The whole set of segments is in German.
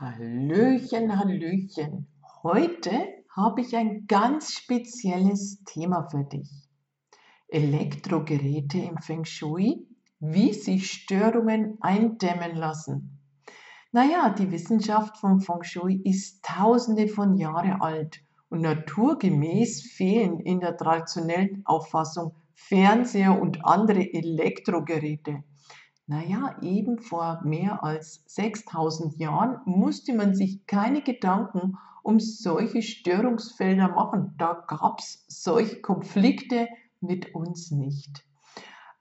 Hallöchen, Hallöchen. Heute habe ich ein ganz spezielles Thema für dich. Elektrogeräte im Feng Shui, wie sich Störungen eindämmen lassen. Naja, die Wissenschaft vom Feng Shui ist tausende von Jahren alt und naturgemäß fehlen in der traditionellen Auffassung Fernseher und andere Elektrogeräte. Naja, eben vor mehr als 6000 Jahren musste man sich keine Gedanken um solche Störungsfelder machen. Da gab es solche Konflikte mit uns nicht.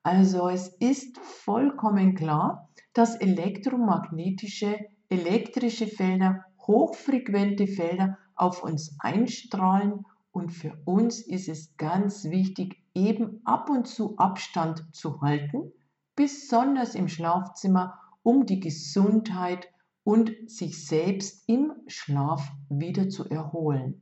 Also es ist vollkommen klar, dass elektromagnetische, elektrische Felder, hochfrequente Felder auf uns einstrahlen und für uns ist es ganz wichtig, eben ab und zu Abstand zu halten besonders im Schlafzimmer, um die Gesundheit und sich selbst im Schlaf wieder zu erholen.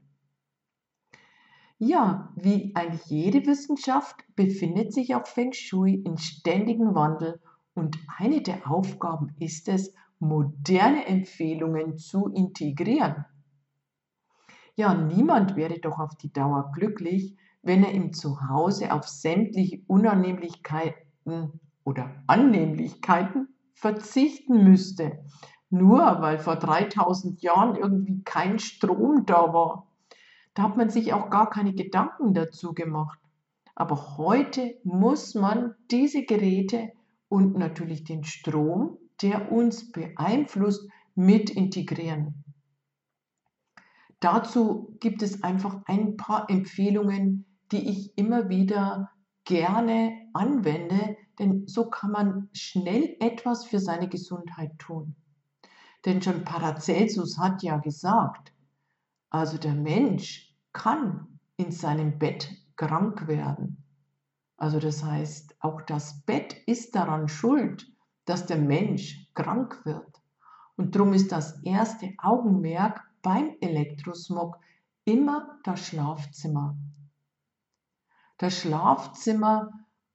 Ja, wie eigentlich jede Wissenschaft befindet sich auch Feng Shui in ständigem Wandel und eine der Aufgaben ist es, moderne Empfehlungen zu integrieren. Ja, niemand wäre doch auf die Dauer glücklich, wenn er im Zuhause auf sämtliche Unannehmlichkeiten oder Annehmlichkeiten verzichten müsste, nur weil vor 3000 Jahren irgendwie kein Strom da war. Da hat man sich auch gar keine Gedanken dazu gemacht. Aber heute muss man diese Geräte und natürlich den Strom, der uns beeinflusst, mit integrieren. Dazu gibt es einfach ein paar Empfehlungen, die ich immer wieder gerne anwende, denn so kann man schnell etwas für seine Gesundheit tun. Denn schon Paracelsus hat ja gesagt, also der Mensch kann in seinem Bett krank werden. Also das heißt, auch das Bett ist daran schuld, dass der Mensch krank wird. Und darum ist das erste Augenmerk beim Elektrosmog immer das Schlafzimmer. Das Schlafzimmer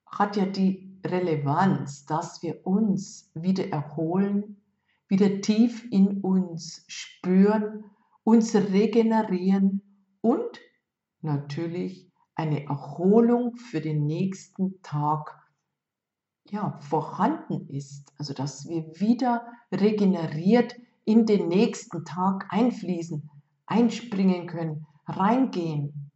hat ja die Relevanz, dass wir uns wieder erholen, wieder tief in uns spüren, uns regenerieren und natürlich eine Erholung für den nächsten Tag ja, vorhanden ist. Also dass wir wieder regeneriert in den nächsten Tag einfließen, einspringen können, reingehen.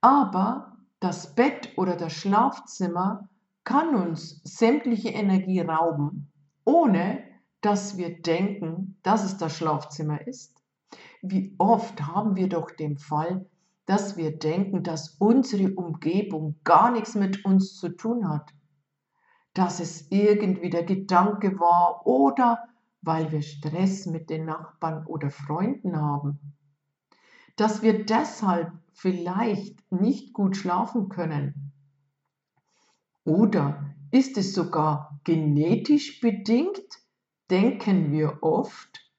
Aber das Bett oder das Schlafzimmer kann uns sämtliche Energie rauben, ohne dass wir denken, dass es das Schlafzimmer ist. Wie oft haben wir doch den Fall, dass wir denken, dass unsere Umgebung gar nichts mit uns zu tun hat, dass es irgendwie der Gedanke war oder weil wir Stress mit den Nachbarn oder Freunden haben, dass wir deshalb vielleicht nicht gut schlafen können? Oder ist es sogar genetisch bedingt, denken wir oft,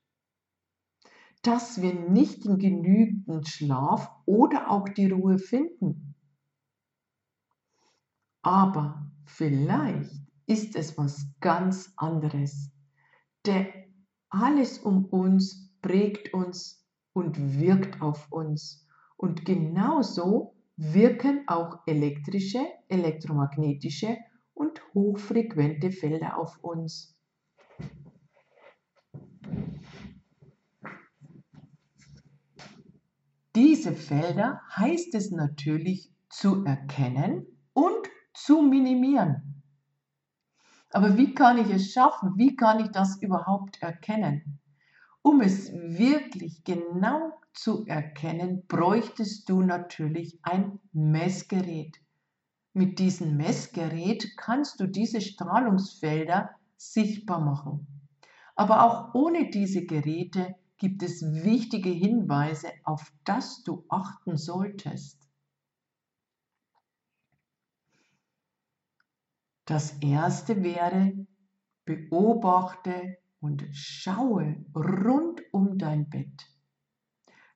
dass wir nicht in genügend Schlaf oder auch die Ruhe finden. Aber vielleicht ist es was ganz anderes. Denn alles um uns prägt uns und wirkt auf uns. Und genauso wirken auch elektrische, elektromagnetische und hochfrequente Felder auf uns. Diese Felder heißt es natürlich zu erkennen und zu minimieren. Aber wie kann ich es schaffen? Wie kann ich das überhaupt erkennen? Um es wirklich genau zu erkennen, bräuchtest du natürlich ein Messgerät. Mit diesem Messgerät kannst du diese Strahlungsfelder sichtbar machen. Aber auch ohne diese Geräte gibt es wichtige Hinweise, auf das du achten solltest. Das erste wäre, beobachte und schaue rund um dein Bett.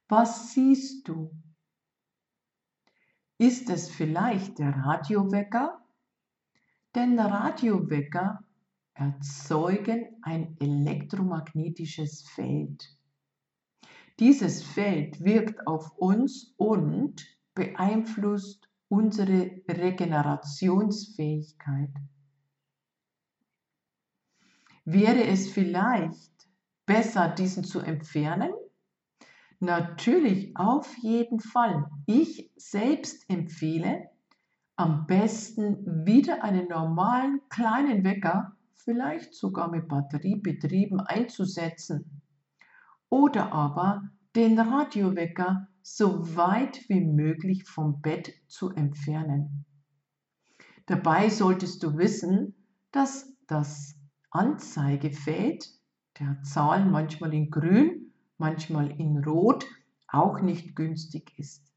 Was siehst du? Ist es vielleicht der Radiowecker? Denn Radiowecker erzeugen ein elektromagnetisches Feld. Dieses Feld wirkt auf uns und beeinflusst unsere Regenerationsfähigkeit. Wäre es vielleicht besser, diesen zu entfernen? Natürlich, auf jeden Fall. Ich selbst empfehle, am besten wieder einen normalen kleinen Wecker, vielleicht sogar mit Batterie betrieben, einzusetzen. Oder aber den Radiowecker so weit wie möglich vom Bett zu entfernen. Dabei solltest du wissen, dass das Anzeigefeld der Zahlen manchmal in grün, manchmal in rot auch nicht günstig ist.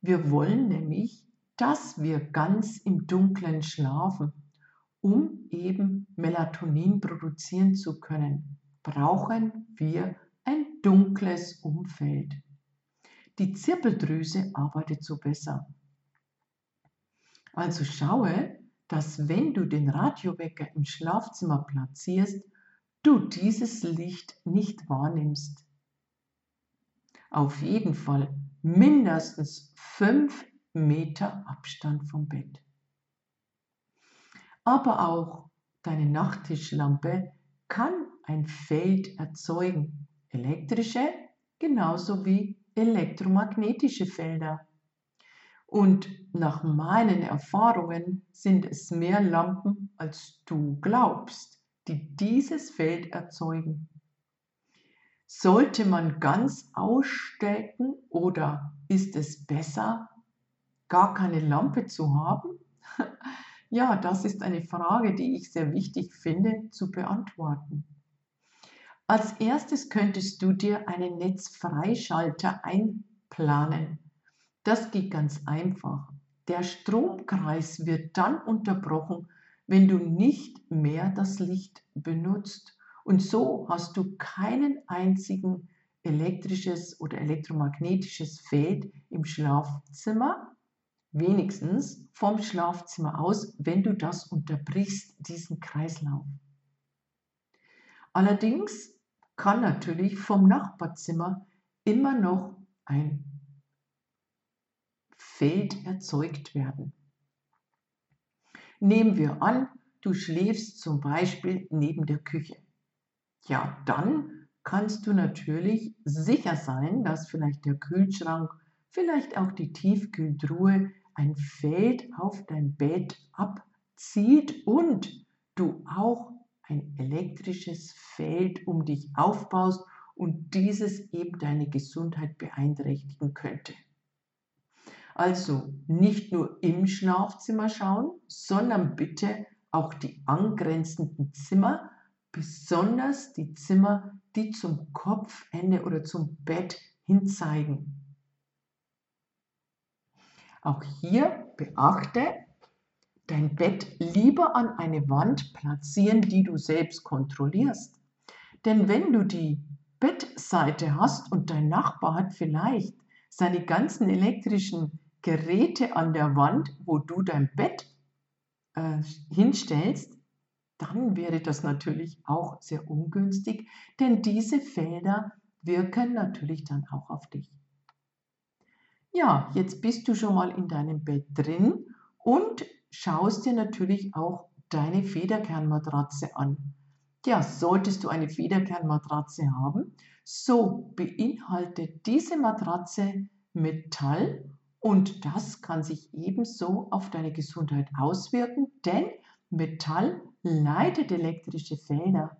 Wir wollen nämlich dass wir ganz im Dunkeln schlafen, um eben Melatonin produzieren zu können, brauchen wir ein dunkles Umfeld. Die Zirbeldrüse arbeitet so besser. Also schaue, dass wenn du den Radiowecker im Schlafzimmer platzierst, du dieses Licht nicht wahrnimmst. Auf jeden Fall mindestens fünf Meter Abstand vom Bett. Aber auch deine Nachttischlampe kann ein Feld erzeugen, elektrische genauso wie elektromagnetische Felder. Und nach meinen Erfahrungen sind es mehr Lampen, als du glaubst, die dieses Feld erzeugen. Sollte man ganz ausstecken oder ist es besser, gar keine Lampe zu haben? Ja, das ist eine Frage, die ich sehr wichtig finde zu beantworten. Als erstes könntest du dir einen Netzfreischalter einplanen. Das geht ganz einfach. Der Stromkreis wird dann unterbrochen, wenn du nicht mehr das Licht benutzt. Und so hast du keinen einzigen elektrisches oder elektromagnetisches Feld im Schlafzimmer wenigstens vom Schlafzimmer aus, wenn du das unterbrichst, diesen Kreislauf. Allerdings kann natürlich vom Nachbarzimmer immer noch ein Feld erzeugt werden. Nehmen wir an, du schläfst zum Beispiel neben der Küche. Ja, dann kannst du natürlich sicher sein, dass vielleicht der Kühlschrank, vielleicht auch die Tiefkühltruhe ein Feld auf dein Bett abzieht und du auch ein elektrisches Feld um dich aufbaust und dieses eben deine Gesundheit beeinträchtigen könnte. Also nicht nur im Schlafzimmer schauen, sondern bitte auch die angrenzenden Zimmer, besonders die Zimmer, die zum Kopfende oder zum Bett hin zeigen. Auch hier beachte, dein Bett lieber an eine Wand platzieren, die du selbst kontrollierst. Denn wenn du die Bettseite hast und dein Nachbar hat vielleicht seine ganzen elektrischen Geräte an der Wand, wo du dein Bett äh, hinstellst, dann wäre das natürlich auch sehr ungünstig, denn diese Felder wirken natürlich dann auch auf dich. Ja, jetzt bist du schon mal in deinem Bett drin und schaust dir natürlich auch deine Federkernmatratze an. Ja, solltest du eine Federkernmatratze haben, so beinhaltet diese Matratze Metall und das kann sich ebenso auf deine Gesundheit auswirken, denn Metall leitet elektrische Felder.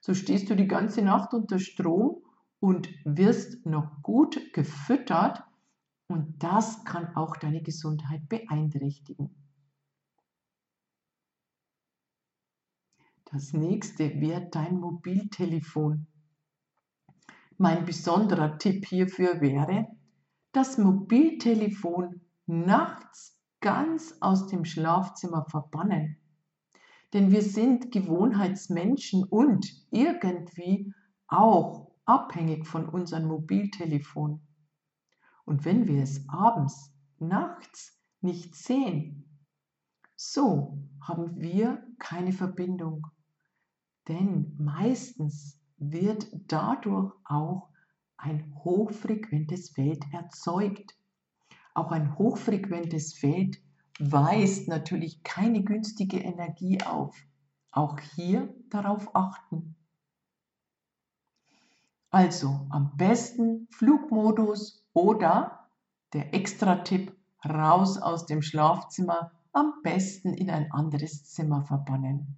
So stehst du die ganze Nacht unter Strom und wirst noch gut gefüttert und das kann auch deine Gesundheit beeinträchtigen. Das nächste wäre dein Mobiltelefon. Mein besonderer Tipp hierfür wäre, das Mobiltelefon nachts ganz aus dem Schlafzimmer verbannen. Denn wir sind Gewohnheitsmenschen und irgendwie auch abhängig von unserem Mobiltelefon. Und wenn wir es abends, nachts nicht sehen, so haben wir keine Verbindung. Denn meistens wird dadurch auch ein hochfrequentes Feld erzeugt. Auch ein hochfrequentes Feld weist natürlich keine günstige Energie auf. Auch hier darauf achten. Also am besten Flugmodus oder der Extra-Tipp raus aus dem Schlafzimmer, am besten in ein anderes Zimmer verbannen.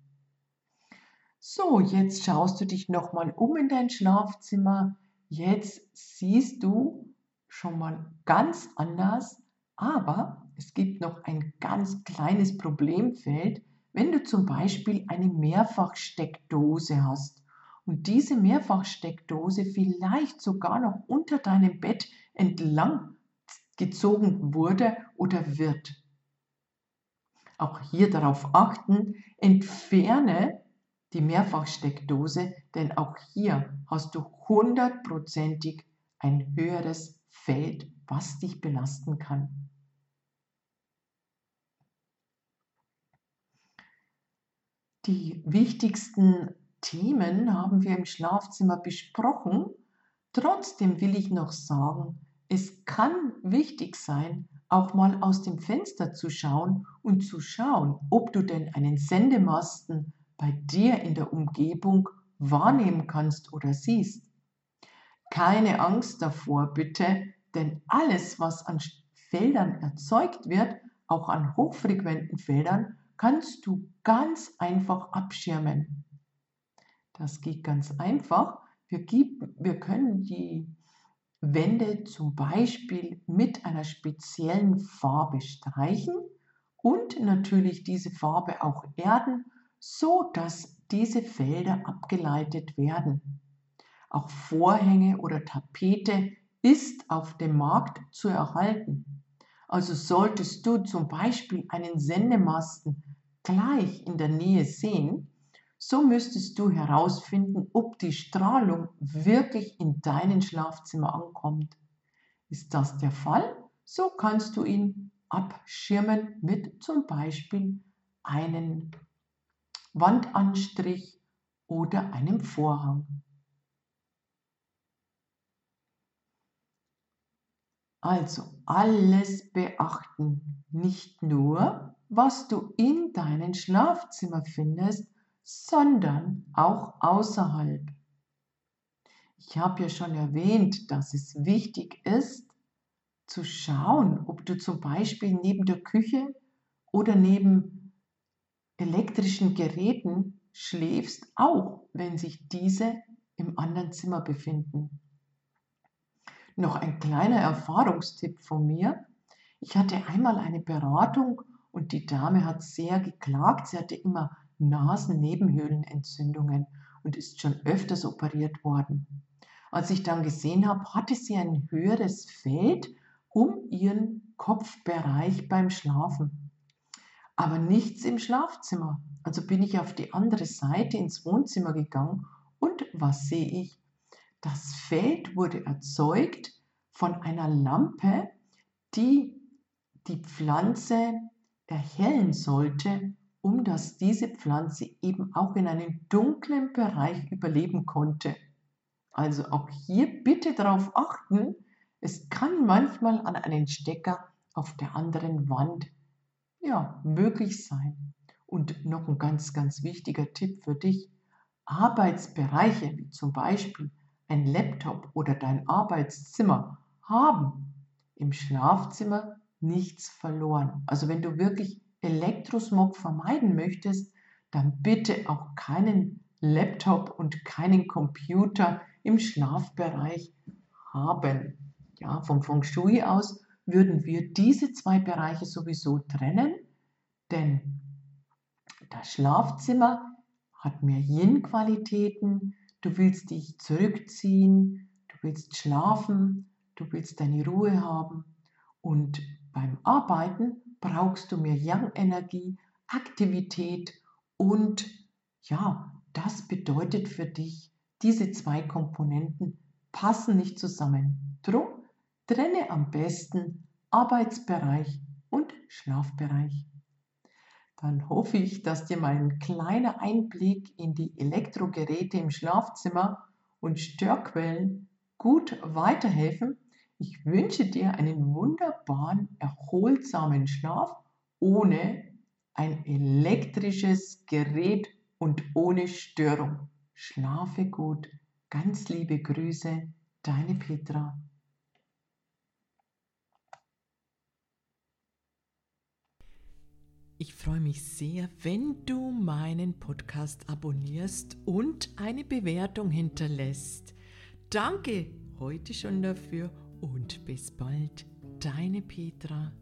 So, jetzt schaust du dich nochmal um in dein Schlafzimmer. Jetzt siehst du schon mal ganz anders, aber es gibt noch ein ganz kleines Problemfeld, wenn du zum Beispiel eine Mehrfachsteckdose hast und diese Mehrfachsteckdose vielleicht sogar noch unter deinem Bett entlang gezogen wurde oder wird. Auch hier darauf achten, entferne die Mehrfachsteckdose, denn auch hier hast du hundertprozentig ein höheres Feld, was dich belasten kann. Die wichtigsten Themen haben wir im Schlafzimmer besprochen. Trotzdem will ich noch sagen, es kann wichtig sein, auch mal aus dem Fenster zu schauen und zu schauen, ob du denn einen Sendemasten bei dir in der Umgebung wahrnehmen kannst oder siehst. Keine Angst davor, bitte, denn alles, was an Feldern erzeugt wird, auch an hochfrequenten Feldern, kannst du ganz einfach abschirmen. Das geht ganz einfach. Wir, wir können die Wände zum Beispiel mit einer speziellen Farbe streichen und natürlich diese Farbe auch erden so dass diese Felder abgeleitet werden. Auch Vorhänge oder Tapete ist auf dem Markt zu erhalten. Also solltest du zum Beispiel einen Sendemasten gleich in der Nähe sehen, so müsstest du herausfinden, ob die Strahlung wirklich in deinem Schlafzimmer ankommt. Ist das der Fall, so kannst du ihn abschirmen mit zum Beispiel einem Wandanstrich oder einem Vorhang. Also alles beachten, nicht nur, was du in deinem Schlafzimmer findest, sondern auch außerhalb. Ich habe ja schon erwähnt, dass es wichtig ist, zu schauen, ob du zum Beispiel neben der Küche oder neben elektrischen Geräten schläfst, auch wenn sich diese im anderen Zimmer befinden. Noch ein kleiner Erfahrungstipp von mir. Ich hatte einmal eine Beratung und die Dame hat sehr geklagt. Sie hatte immer Nasennebenhöhlenentzündungen und ist schon öfters operiert worden. Als ich dann gesehen habe, hatte sie ein höheres Feld um ihren Kopfbereich beim Schlafen aber nichts im Schlafzimmer. Also bin ich auf die andere Seite ins Wohnzimmer gegangen und was sehe ich? Das Feld wurde erzeugt von einer Lampe, die die Pflanze erhellen sollte, um dass diese Pflanze eben auch in einem dunklen Bereich überleben konnte. Also auch hier bitte darauf achten, es kann manchmal an einen Stecker auf der anderen Wand ja, möglich sein. Und noch ein ganz, ganz wichtiger Tipp für dich. Arbeitsbereiche wie zum Beispiel ein Laptop oder dein Arbeitszimmer haben im Schlafzimmer nichts verloren. Also wenn du wirklich Elektrosmog vermeiden möchtest, dann bitte auch keinen Laptop und keinen Computer im Schlafbereich haben. Ja, vom Feng Shui aus würden wir diese zwei Bereiche sowieso trennen, denn das Schlafzimmer hat mehr Yin-Qualitäten, du willst dich zurückziehen, du willst schlafen, du willst deine Ruhe haben und beim Arbeiten brauchst du mehr Yang-Energie, Aktivität und ja, das bedeutet für dich, diese zwei Komponenten passen nicht zusammen. Drum trenne am besten Arbeitsbereich und Schlafbereich. Dann hoffe ich, dass dir mein kleiner Einblick in die Elektrogeräte im Schlafzimmer und Störquellen gut weiterhelfen. Ich wünsche dir einen wunderbaren, erholsamen Schlaf ohne ein elektrisches Gerät und ohne Störung. Schlafe gut. Ganz liebe Grüße, deine Petra. Ich freue mich sehr, wenn du meinen Podcast abonnierst und eine Bewertung hinterlässt. Danke heute schon dafür und bis bald, deine Petra.